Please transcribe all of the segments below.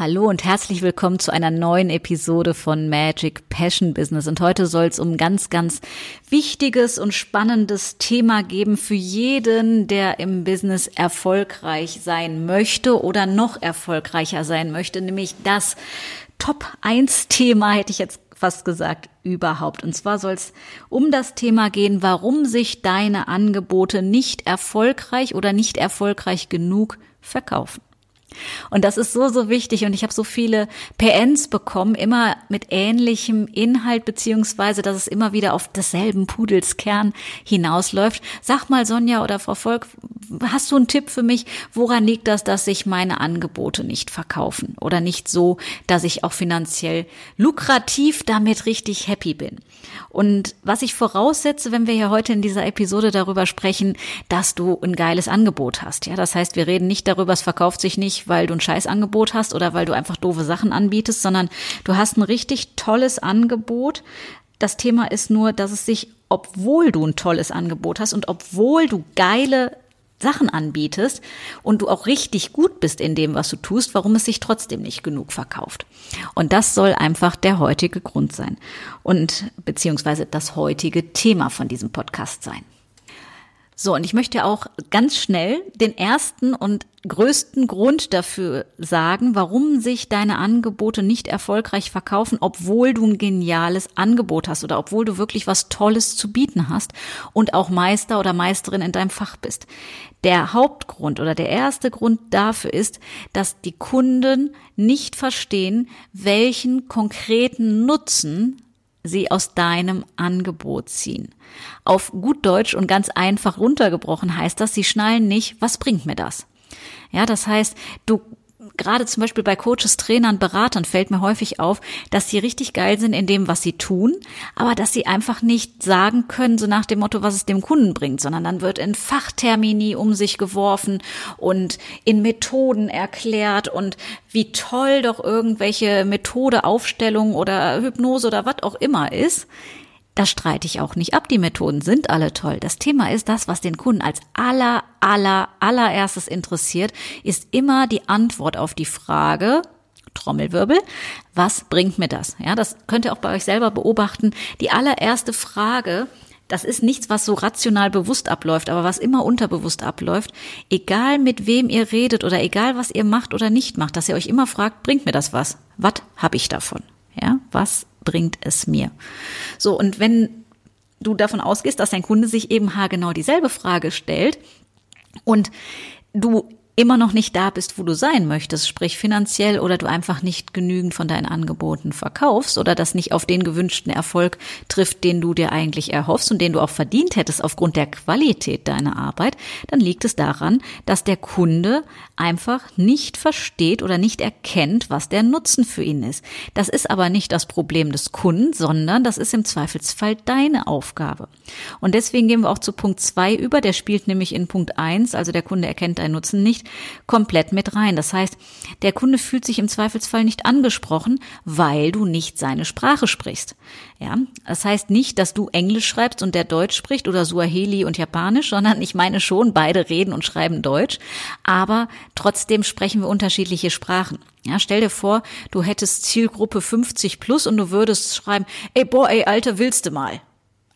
Hallo und herzlich willkommen zu einer neuen Episode von Magic Passion Business. Und heute soll es um ganz, ganz wichtiges und spannendes Thema geben für jeden, der im Business erfolgreich sein möchte oder noch erfolgreicher sein möchte, nämlich das Top 1 Thema, hätte ich jetzt fast gesagt, überhaupt. Und zwar soll es um das Thema gehen, warum sich deine Angebote nicht erfolgreich oder nicht erfolgreich genug verkaufen. Und das ist so, so wichtig. Und ich habe so viele PNs bekommen, immer mit ähnlichem Inhalt, beziehungsweise, dass es immer wieder auf desselben Pudelskern hinausläuft. Sag mal, Sonja oder Frau Volk, hast du einen Tipp für mich? Woran liegt das, dass sich meine Angebote nicht verkaufen? Oder nicht so, dass ich auch finanziell lukrativ damit richtig happy bin? Und was ich voraussetze, wenn wir hier heute in dieser Episode darüber sprechen, dass du ein geiles Angebot hast. Ja, das heißt, wir reden nicht darüber, es verkauft sich nicht, weil du ein Scheißangebot hast oder weil du einfach doofe Sachen anbietest, sondern du hast ein richtig tolles Angebot. Das Thema ist nur, dass es sich, obwohl du ein tolles Angebot hast und obwohl du geile Sachen anbietest und du auch richtig gut bist in dem, was du tust, warum es sich trotzdem nicht genug verkauft. Und das soll einfach der heutige Grund sein und beziehungsweise das heutige Thema von diesem Podcast sein. So, und ich möchte auch ganz schnell den ersten und größten Grund dafür sagen, warum sich deine Angebote nicht erfolgreich verkaufen, obwohl du ein geniales Angebot hast oder obwohl du wirklich was Tolles zu bieten hast und auch Meister oder Meisterin in deinem Fach bist. Der Hauptgrund oder der erste Grund dafür ist, dass die Kunden nicht verstehen, welchen konkreten Nutzen sie aus deinem Angebot ziehen. Auf gut Deutsch und ganz einfach runtergebrochen heißt das, sie schnallen nicht, was bringt mir das? Ja, das heißt, du gerade zum Beispiel bei Coaches, Trainern, Beratern fällt mir häufig auf, dass sie richtig geil sind in dem, was sie tun, aber dass sie einfach nicht sagen können, so nach dem Motto, was es dem Kunden bringt, sondern dann wird in Fachtermini um sich geworfen und in Methoden erklärt und wie toll doch irgendwelche Methode, Aufstellung oder Hypnose oder was auch immer ist. Das streite ich auch nicht ab. Die Methoden sind alle toll. Das Thema ist das, was den Kunden als aller, aller, allererstes interessiert, ist immer die Antwort auf die Frage, Trommelwirbel, was bringt mir das? Ja, das könnt ihr auch bei euch selber beobachten. Die allererste Frage, das ist nichts, was so rational bewusst abläuft, aber was immer unterbewusst abläuft. Egal mit wem ihr redet oder egal was ihr macht oder nicht macht, dass ihr euch immer fragt, bringt mir das was? Was habe ich davon? Ja, was bringt es mir? So, und wenn du davon ausgehst, dass dein Kunde sich eben haargenau dieselbe Frage stellt und du immer noch nicht da bist, wo du sein möchtest, sprich finanziell oder du einfach nicht genügend von deinen Angeboten verkaufst oder das nicht auf den gewünschten Erfolg trifft, den du dir eigentlich erhoffst und den du auch verdient hättest aufgrund der Qualität deiner Arbeit, dann liegt es daran, dass der Kunde einfach nicht versteht oder nicht erkennt, was der Nutzen für ihn ist. Das ist aber nicht das Problem des Kunden, sondern das ist im Zweifelsfall deine Aufgabe. Und deswegen gehen wir auch zu Punkt zwei über, der spielt nämlich in Punkt eins, also der Kunde erkennt deinen Nutzen nicht, komplett mit rein. Das heißt, der Kunde fühlt sich im Zweifelsfall nicht angesprochen, weil du nicht seine Sprache sprichst. Ja, das heißt nicht, dass du Englisch schreibst und der Deutsch spricht oder Suaheli und Japanisch, sondern ich meine schon, beide reden und schreiben Deutsch, aber trotzdem sprechen wir unterschiedliche Sprachen. Ja, stell dir vor, du hättest Zielgruppe 50 plus und du würdest schreiben, ey, boah, ey, Alter, willst du mal?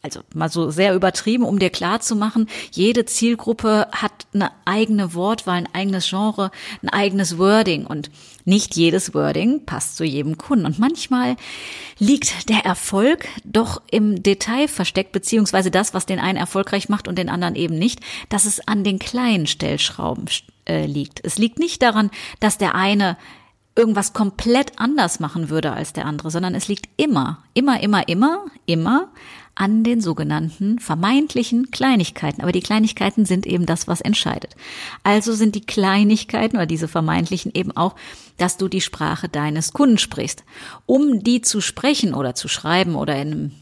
Also mal so sehr übertrieben, um dir klar zu machen, jede Zielgruppe hat eine eigene Wortwahl, ein eigenes Genre, ein eigenes Wording und nicht jedes Wording passt zu jedem Kunden. Und manchmal liegt der Erfolg doch im Detail versteckt, beziehungsweise das, was den einen erfolgreich macht und den anderen eben nicht, dass es an den kleinen Stellschrauben äh, liegt. Es liegt nicht daran, dass der eine irgendwas komplett anders machen würde als der andere, sondern es liegt immer, immer, immer, immer, immer an den sogenannten vermeintlichen Kleinigkeiten. Aber die Kleinigkeiten sind eben das, was entscheidet. Also sind die Kleinigkeiten oder diese vermeintlichen eben auch, dass du die Sprache deines Kunden sprichst. Um die zu sprechen oder zu schreiben oder in einem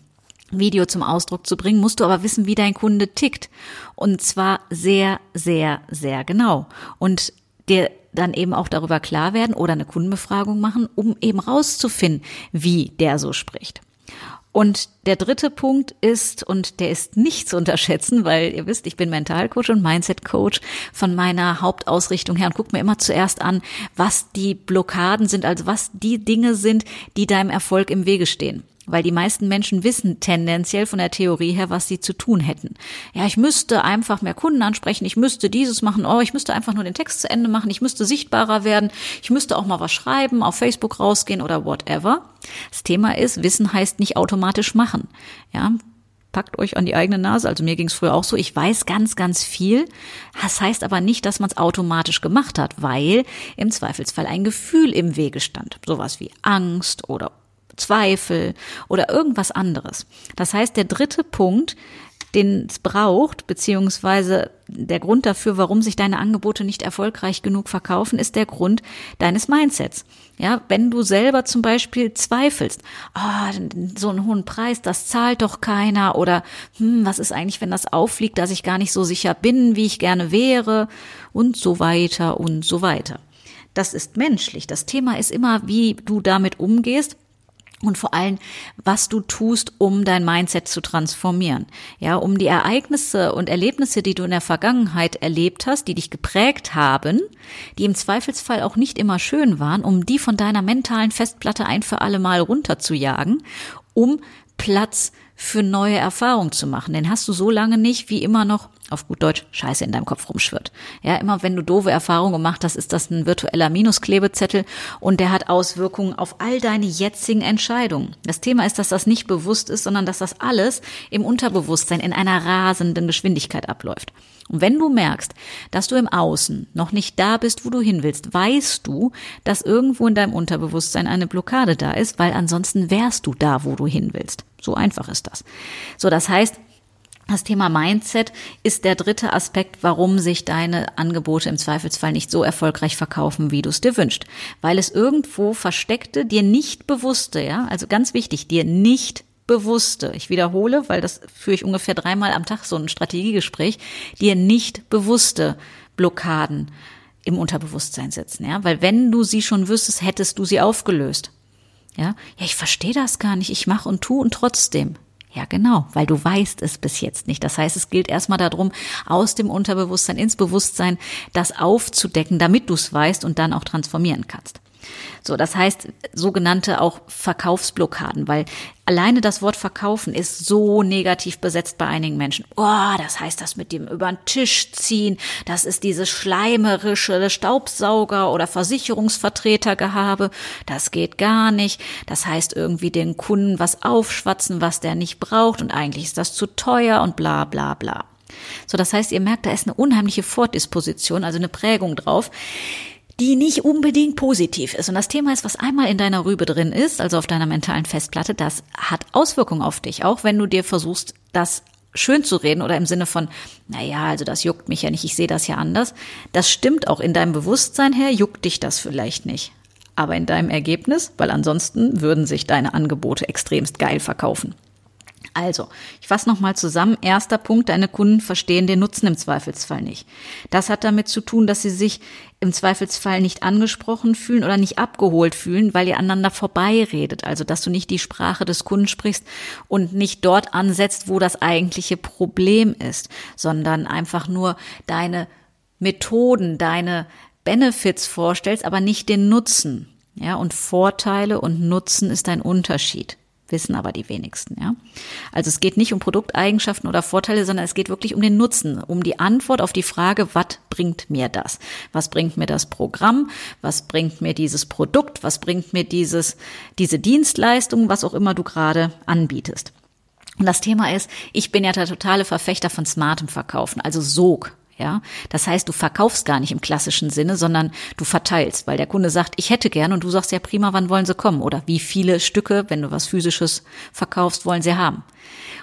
Video zum Ausdruck zu bringen, musst du aber wissen, wie dein Kunde tickt. Und zwar sehr, sehr, sehr genau. Und dir dann eben auch darüber klar werden oder eine Kundenbefragung machen, um eben rauszufinden, wie der so spricht. Und der dritte Punkt ist, und der ist nicht zu unterschätzen, weil ihr wisst, ich bin Mentalcoach und Mindset-Coach von meiner Hauptausrichtung her und guck mir immer zuerst an, was die Blockaden sind, also was die Dinge sind, die deinem Erfolg im Wege stehen weil die meisten Menschen wissen tendenziell von der Theorie her, was sie zu tun hätten. Ja, ich müsste einfach mehr Kunden ansprechen, ich müsste dieses machen, oh, ich müsste einfach nur den Text zu Ende machen, ich müsste sichtbarer werden, ich müsste auch mal was schreiben, auf Facebook rausgehen oder whatever. Das Thema ist, Wissen heißt nicht automatisch machen. Ja, packt euch an die eigene Nase. Also mir ging es früher auch so. Ich weiß ganz, ganz viel. Das heißt aber nicht, dass man es automatisch gemacht hat, weil im Zweifelsfall ein Gefühl im Wege stand. Sowas wie Angst oder Zweifel oder irgendwas anderes. Das heißt, der dritte Punkt, den es braucht, beziehungsweise der Grund dafür, warum sich deine Angebote nicht erfolgreich genug verkaufen, ist der Grund deines Mindsets. Ja, wenn du selber zum Beispiel zweifelst, oh, so einen hohen Preis, das zahlt doch keiner oder hm, was ist eigentlich, wenn das auffliegt, dass ich gar nicht so sicher bin, wie ich gerne wäre und so weiter und so weiter. Das ist menschlich. Das Thema ist immer, wie du damit umgehst und vor allem, was du tust, um dein Mindset zu transformieren. Ja, um die Ereignisse und Erlebnisse, die du in der Vergangenheit erlebt hast, die dich geprägt haben, die im Zweifelsfall auch nicht immer schön waren, um die von deiner mentalen Festplatte ein für alle Mal runterzujagen, um Platz für neue Erfahrungen zu machen. Den hast du so lange nicht, wie immer noch auf gut Deutsch Scheiße in deinem Kopf rumschwirrt. Ja, immer wenn du doofe Erfahrungen gemacht hast, ist das ein virtueller Minusklebezettel und der hat Auswirkungen auf all deine jetzigen Entscheidungen. Das Thema ist, dass das nicht bewusst ist, sondern dass das alles im Unterbewusstsein in einer rasenden Geschwindigkeit abläuft. Und wenn du merkst, dass du im Außen noch nicht da bist, wo du hin willst, weißt du, dass irgendwo in deinem Unterbewusstsein eine Blockade da ist, weil ansonsten wärst du da, wo du hin willst. So einfach ist das. So, das heißt, das Thema Mindset ist der dritte Aspekt, warum sich deine Angebote im Zweifelsfall nicht so erfolgreich verkaufen, wie du es dir wünschst. Weil es irgendwo versteckte, dir nicht bewusste, ja, also ganz wichtig, dir nicht bewusste, ich wiederhole, weil das führe ich ungefähr dreimal am Tag so ein Strategiegespräch, dir nicht bewusste Blockaden im Unterbewusstsein sitzen, ja, weil wenn du sie schon wüsstest, hättest du sie aufgelöst. Ja, ja, ich verstehe das gar nicht, ich mache und tu und trotzdem. Ja, genau, weil du weißt es bis jetzt nicht. Das heißt, es gilt erstmal darum, aus dem Unterbewusstsein ins Bewusstsein das aufzudecken, damit du es weißt und dann auch transformieren kannst. So, das heißt sogenannte auch Verkaufsblockaden, weil alleine das Wort verkaufen ist so negativ besetzt bei einigen Menschen. Oh, das heißt das mit dem über den Tisch ziehen, das ist dieses schleimerische Staubsauger oder Versicherungsvertretergehabe, das geht gar nicht. Das heißt irgendwie den Kunden was aufschwatzen, was der nicht braucht und eigentlich ist das zu teuer und bla bla bla. So, das heißt, ihr merkt, da ist eine unheimliche Fortdisposition, also eine Prägung drauf die nicht unbedingt positiv ist. Und das Thema ist, was einmal in deiner Rübe drin ist, also auf deiner mentalen Festplatte, das hat Auswirkungen auf dich, auch wenn du dir versuchst, das schön zu reden oder im Sinne von, na ja, also das juckt mich ja nicht, ich sehe das ja anders. Das stimmt auch in deinem Bewusstsein her, juckt dich das vielleicht nicht. Aber in deinem Ergebnis, weil ansonsten würden sich deine Angebote extremst geil verkaufen. Also, ich fasse nochmal zusammen. Erster Punkt, deine Kunden verstehen den Nutzen im Zweifelsfall nicht. Das hat damit zu tun, dass sie sich im Zweifelsfall nicht angesprochen fühlen oder nicht abgeholt fühlen, weil ihr aneinander vorbeiredet. Also, dass du nicht die Sprache des Kunden sprichst und nicht dort ansetzt, wo das eigentliche Problem ist, sondern einfach nur deine Methoden, deine Benefits vorstellst, aber nicht den Nutzen. Ja, und Vorteile und Nutzen ist ein Unterschied wissen aber die wenigsten, ja. Also es geht nicht um Produkteigenschaften oder Vorteile, sondern es geht wirklich um den Nutzen, um die Antwort auf die Frage, was bringt mir das? Was bringt mir das Programm? Was bringt mir dieses Produkt? Was bringt mir dieses, diese Dienstleistung, was auch immer du gerade anbietest? Und das Thema ist, ich bin ja der totale Verfechter von smartem Verkaufen, also Sog. Ja, das heißt, du verkaufst gar nicht im klassischen Sinne, sondern du verteilst, weil der Kunde sagt, ich hätte gern und du sagst ja prima, wann wollen sie kommen oder wie viele Stücke, wenn du was physisches verkaufst, wollen sie haben.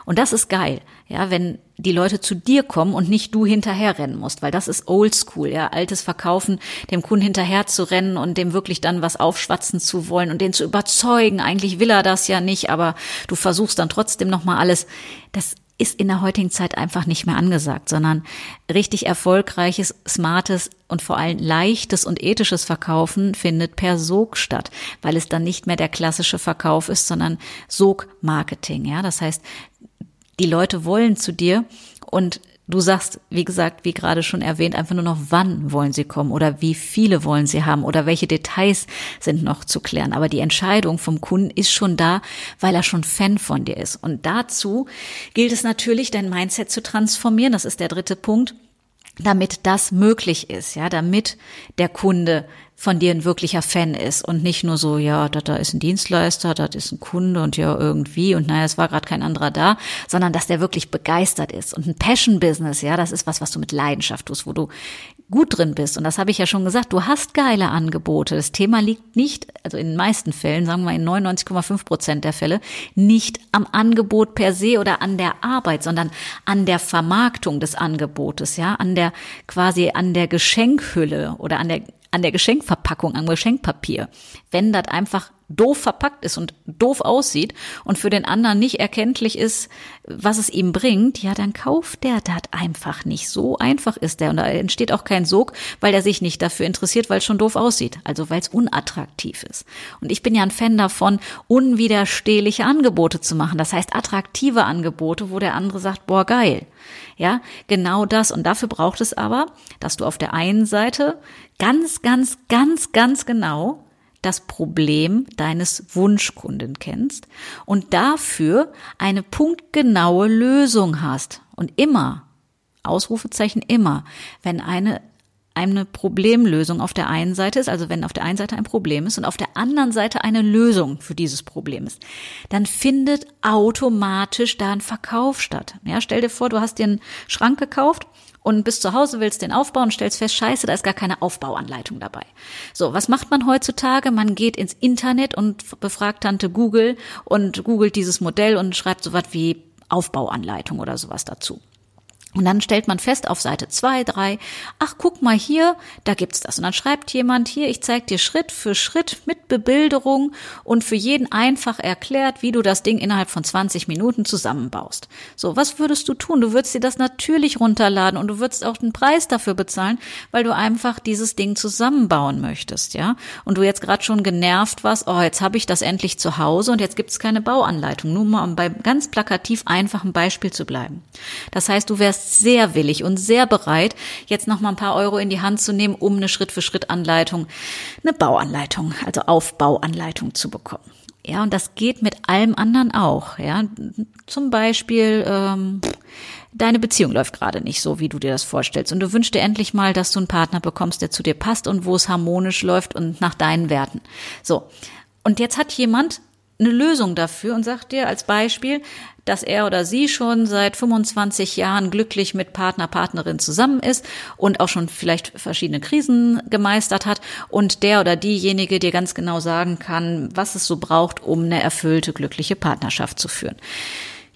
Und das ist geil, ja, wenn die Leute zu dir kommen und nicht du hinterherrennen musst, weil das ist oldschool, ja, altes Verkaufen, dem Kunden hinterher zu rennen und dem wirklich dann was aufschwatzen zu wollen und den zu überzeugen. Eigentlich will er das ja nicht, aber du versuchst dann trotzdem nochmal alles. Das ist in der heutigen Zeit einfach nicht mehr angesagt, sondern richtig erfolgreiches, smartes und vor allem leichtes und ethisches Verkaufen findet per Sog statt, weil es dann nicht mehr der klassische Verkauf ist, sondern Sog-Marketing. Ja, das heißt, die Leute wollen zu dir und Du sagst, wie gesagt, wie gerade schon erwähnt, einfach nur noch, wann wollen sie kommen oder wie viele wollen sie haben oder welche Details sind noch zu klären. Aber die Entscheidung vom Kunden ist schon da, weil er schon Fan von dir ist. Und dazu gilt es natürlich, dein Mindset zu transformieren. Das ist der dritte Punkt damit das möglich ist, ja, damit der Kunde von dir ein wirklicher Fan ist und nicht nur so, ja, da, da ist ein Dienstleister, da ist ein Kunde und ja, irgendwie und naja, es war gerade kein anderer da, sondern dass der wirklich begeistert ist. Und ein Passion-Business, ja, das ist was, was du mit Leidenschaft tust, wo du gut drin bist. Und das habe ich ja schon gesagt, du hast geile Angebote. Das Thema liegt nicht, also in den meisten Fällen, sagen wir in 99,5 Prozent der Fälle, nicht am Angebot per se oder an der Arbeit, sondern an der Vermarktung des Angebotes, ja, an der quasi an der Geschenkhülle oder an der an der Geschenkverpackung, am Geschenkpapier. Wenn das einfach doof verpackt ist und doof aussieht und für den anderen nicht erkenntlich ist, was es ihm bringt, ja, dann kauft der das einfach nicht. So einfach ist der. Und da entsteht auch kein Sog, weil er sich nicht dafür interessiert, weil es schon doof aussieht. Also weil es unattraktiv ist. Und ich bin ja ein Fan davon, unwiderstehliche Angebote zu machen. Das heißt attraktive Angebote, wo der andere sagt, boah, geil. Ja, genau das. Und dafür braucht es aber, dass du auf der einen Seite ganz, ganz, ganz, ganz genau das Problem deines Wunschkunden kennst und dafür eine punktgenaue Lösung hast. Und immer, Ausrufezeichen immer, wenn eine eine Problemlösung auf der einen Seite ist, also wenn auf der einen Seite ein Problem ist und auf der anderen Seite eine Lösung für dieses Problem ist, dann findet automatisch da ein Verkauf statt. Ja, stell dir vor, du hast dir einen Schrank gekauft und bis zu Hause willst den aufbauen und stellst fest, scheiße, da ist gar keine Aufbauanleitung dabei. So, was macht man heutzutage? Man geht ins Internet und befragt Tante Google und googelt dieses Modell und schreibt sowas wie Aufbauanleitung oder sowas dazu. Und dann stellt man fest auf Seite zwei, drei, ach guck mal hier, da gibt's das. Und dann schreibt jemand hier, ich zeig dir Schritt für Schritt mit Bebilderung und für jeden einfach erklärt, wie du das Ding innerhalb von 20 Minuten zusammenbaust. So, was würdest du tun? Du würdest dir das natürlich runterladen und du würdest auch den Preis dafür bezahlen, weil du einfach dieses Ding zusammenbauen möchtest, ja? Und du jetzt gerade schon genervt warst, oh, jetzt habe ich das endlich zu Hause und jetzt gibt's keine Bauanleitung. Nur mal um bei ganz plakativ einfachen Beispiel zu bleiben. Das heißt, du wärst wärst sehr willig und sehr bereit, jetzt noch mal ein paar Euro in die Hand zu nehmen, um eine Schritt-für-Schritt-Anleitung, eine Bauanleitung, also Aufbauanleitung zu bekommen. Ja, und das geht mit allem anderen auch. Ja, zum Beispiel ähm, deine Beziehung läuft gerade nicht so, wie du dir das vorstellst, und du wünschst dir endlich mal, dass du einen Partner bekommst, der zu dir passt und wo es harmonisch läuft und nach deinen Werten. So. Und jetzt hat jemand eine Lösung dafür und sagt dir als Beispiel, dass er oder sie schon seit 25 Jahren glücklich mit Partner, Partnerin zusammen ist und auch schon vielleicht verschiedene Krisen gemeistert hat und der oder diejenige dir ganz genau sagen kann, was es so braucht, um eine erfüllte, glückliche Partnerschaft zu führen.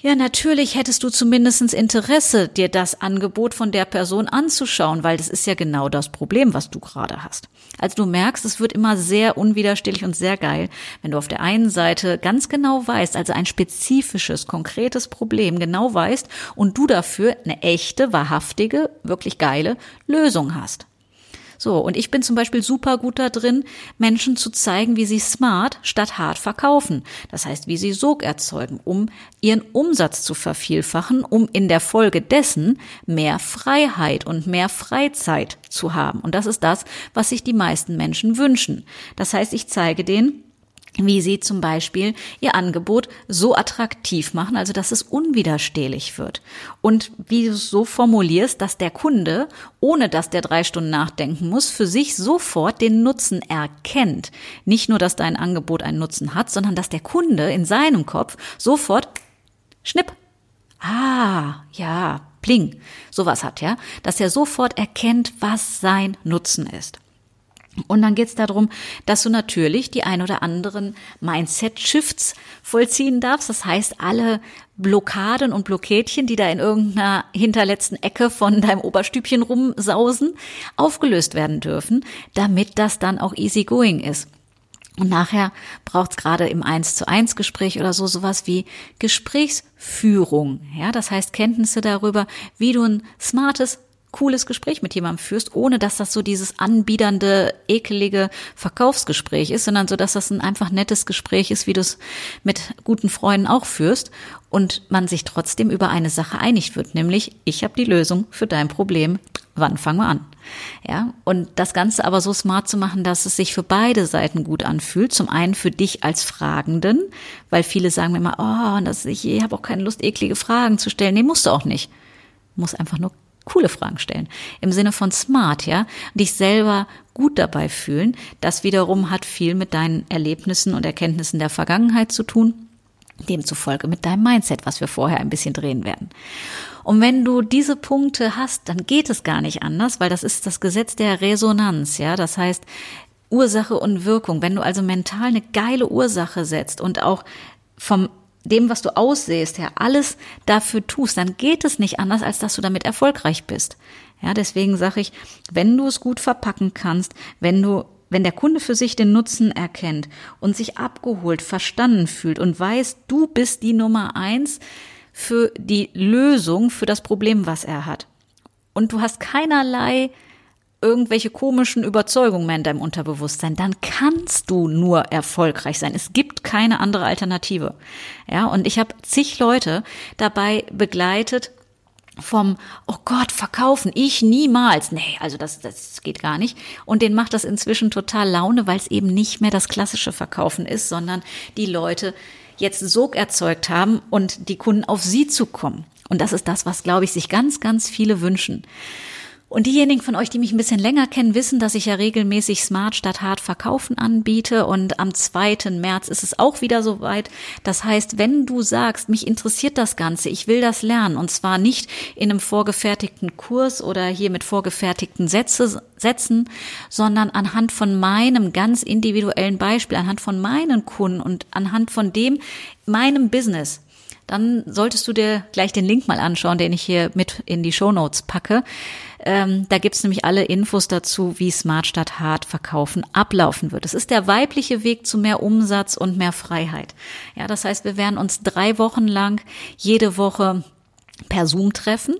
Ja, natürlich hättest du zumindestens Interesse, dir das Angebot von der Person anzuschauen, weil das ist ja genau das Problem, was du gerade hast. Also du merkst, es wird immer sehr unwiderstehlich und sehr geil, wenn du auf der einen Seite ganz genau weißt, also ein spezifisches, konkretes Problem genau weißt und du dafür eine echte, wahrhaftige, wirklich geile Lösung hast. So, und ich bin zum Beispiel super gut da drin, Menschen zu zeigen, wie sie smart statt hart verkaufen. Das heißt, wie sie Sog erzeugen, um ihren Umsatz zu vervielfachen, um in der Folge dessen mehr Freiheit und mehr Freizeit zu haben. Und das ist das, was sich die meisten Menschen wünschen. Das heißt, ich zeige denen, wie sie zum Beispiel ihr Angebot so attraktiv machen, also dass es unwiderstehlich wird. Und wie du es so formulierst, dass der Kunde, ohne dass der drei Stunden nachdenken muss, für sich sofort den Nutzen erkennt. Nicht nur, dass dein Angebot einen Nutzen hat, sondern dass der Kunde in seinem Kopf sofort schnipp. Ah, ja, pling, sowas hat, ja, dass er sofort erkennt, was sein Nutzen ist. Und dann geht es darum, dass du natürlich die ein oder anderen Mindset-Shifts vollziehen darfst. Das heißt, alle Blockaden und Blockädchen, die da in irgendeiner hinterletzten Ecke von deinem Oberstübchen rumsausen, aufgelöst werden dürfen, damit das dann auch easy going ist. Und nachher braucht es gerade im Eins zu eins Gespräch oder so sowas wie Gesprächsführung. Ja, das heißt Kenntnisse darüber, wie du ein smartes cooles Gespräch mit jemandem führst, ohne dass das so dieses anbiedernde, ekelige Verkaufsgespräch ist, sondern so, dass das ein einfach nettes Gespräch ist, wie du es mit guten Freunden auch führst und man sich trotzdem über eine Sache einig wird, nämlich ich habe die Lösung für dein Problem. Wann fangen wir an? Ja, und das Ganze aber so smart zu machen, dass es sich für beide Seiten gut anfühlt. Zum einen für dich als Fragenden, weil viele sagen mir immer, oh, das, ich habe auch keine Lust, eklige Fragen zu stellen. Nee, musst du auch nicht. Muss einfach nur coole Fragen stellen. Im Sinne von smart, ja. Dich selber gut dabei fühlen. Das wiederum hat viel mit deinen Erlebnissen und Erkenntnissen der Vergangenheit zu tun. Demzufolge mit deinem Mindset, was wir vorher ein bisschen drehen werden. Und wenn du diese Punkte hast, dann geht es gar nicht anders, weil das ist das Gesetz der Resonanz, ja. Das heißt, Ursache und Wirkung. Wenn du also mental eine geile Ursache setzt und auch vom dem, was du aussehst, ja, alles dafür tust, dann geht es nicht anders, als dass du damit erfolgreich bist. Ja, deswegen sage ich, wenn du es gut verpacken kannst, wenn du wenn der Kunde für sich den Nutzen erkennt und sich abgeholt, verstanden fühlt und weiß, du bist die Nummer eins für die Lösung für das Problem, was er hat. Und du hast keinerlei irgendwelche komischen Überzeugungen mehr in deinem Unterbewusstsein, dann kannst du nur erfolgreich sein. Es gibt keine andere Alternative. Ja, und ich habe zig Leute dabei begleitet, vom, oh Gott, verkaufen, ich niemals. Nee, also das, das geht gar nicht. Und den macht das inzwischen total Laune, weil es eben nicht mehr das klassische Verkaufen ist, sondern die Leute jetzt Sog erzeugt haben und die Kunden auf sie zu kommen. Und das ist das, was, glaube ich, sich ganz, ganz viele wünschen. Und diejenigen von euch, die mich ein bisschen länger kennen, wissen, dass ich ja regelmäßig Smart statt Hart verkaufen anbiete. Und am 2. März ist es auch wieder soweit. Das heißt, wenn du sagst, mich interessiert das Ganze, ich will das lernen, und zwar nicht in einem vorgefertigten Kurs oder hier mit vorgefertigten Sätze, Sätzen, sondern anhand von meinem ganz individuellen Beispiel, anhand von meinen Kunden und anhand von dem, meinem Business, dann solltest du dir gleich den Link mal anschauen, den ich hier mit in die Show Notes packe. Ähm, da gibt's nämlich alle Infos dazu, wie Smart statt Hart verkaufen ablaufen wird. Es ist der weibliche Weg zu mehr Umsatz und mehr Freiheit. Ja, das heißt, wir werden uns drei Wochen lang jede Woche per Zoom treffen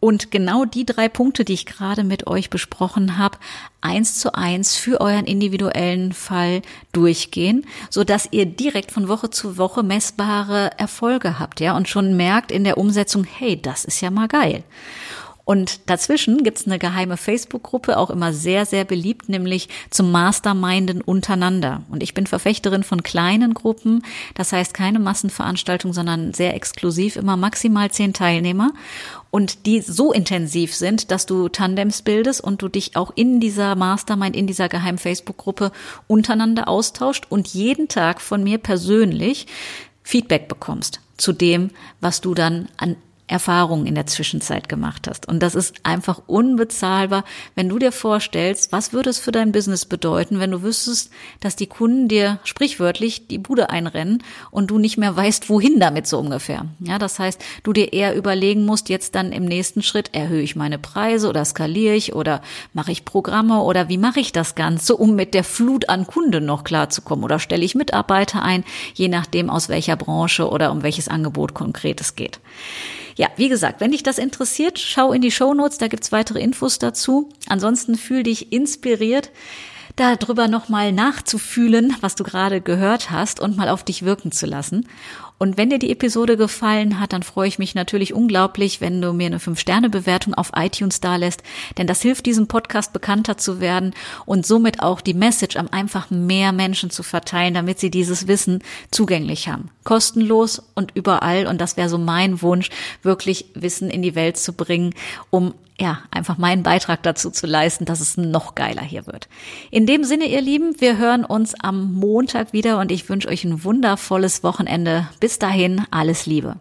und genau die drei Punkte, die ich gerade mit euch besprochen habe, eins zu eins für euren individuellen Fall durchgehen, so dass ihr direkt von Woche zu Woche messbare Erfolge habt, ja, und schon merkt in der Umsetzung, hey, das ist ja mal geil. Und dazwischen gibt's eine geheime Facebook-Gruppe, auch immer sehr, sehr beliebt, nämlich zum Masterminden untereinander. Und ich bin Verfechterin von kleinen Gruppen, das heißt keine Massenveranstaltung, sondern sehr exklusiv, immer maximal zehn Teilnehmer. Und die so intensiv sind, dass du Tandems bildest und du dich auch in dieser Mastermind, in dieser geheimen Facebook-Gruppe untereinander austauscht und jeden Tag von mir persönlich Feedback bekommst zu dem, was du dann an Erfahrungen in der Zwischenzeit gemacht hast. Und das ist einfach unbezahlbar, wenn du dir vorstellst, was würde es für dein Business bedeuten, wenn du wüsstest, dass die Kunden dir sprichwörtlich die Bude einrennen und du nicht mehr weißt, wohin damit so ungefähr. Ja, das heißt, du dir eher überlegen musst, jetzt dann im nächsten Schritt erhöhe ich meine Preise oder skaliere ich oder mache ich Programme oder wie mache ich das Ganze, um mit der Flut an Kunden noch klarzukommen oder stelle ich Mitarbeiter ein, je nachdem aus welcher Branche oder um welches Angebot konkret es geht. Ja, wie gesagt, wenn dich das interessiert, schau in die Show Notes, da gibt's weitere Infos dazu. Ansonsten fühl dich inspiriert, darüber nochmal nachzufühlen, was du gerade gehört hast und mal auf dich wirken zu lassen. Und wenn dir die Episode gefallen hat, dann freue ich mich natürlich unglaublich, wenn du mir eine 5-Sterne-Bewertung auf iTunes da lässt, denn das hilft diesem Podcast bekannter zu werden und somit auch die Message am einfach mehr Menschen zu verteilen, damit sie dieses Wissen zugänglich haben. Kostenlos und überall. Und das wäre so mein Wunsch, wirklich Wissen in die Welt zu bringen, um ja, einfach meinen Beitrag dazu zu leisten, dass es noch geiler hier wird. In dem Sinne, ihr Lieben, wir hören uns am Montag wieder und ich wünsche euch ein wundervolles Wochenende. Bis dahin, alles Liebe.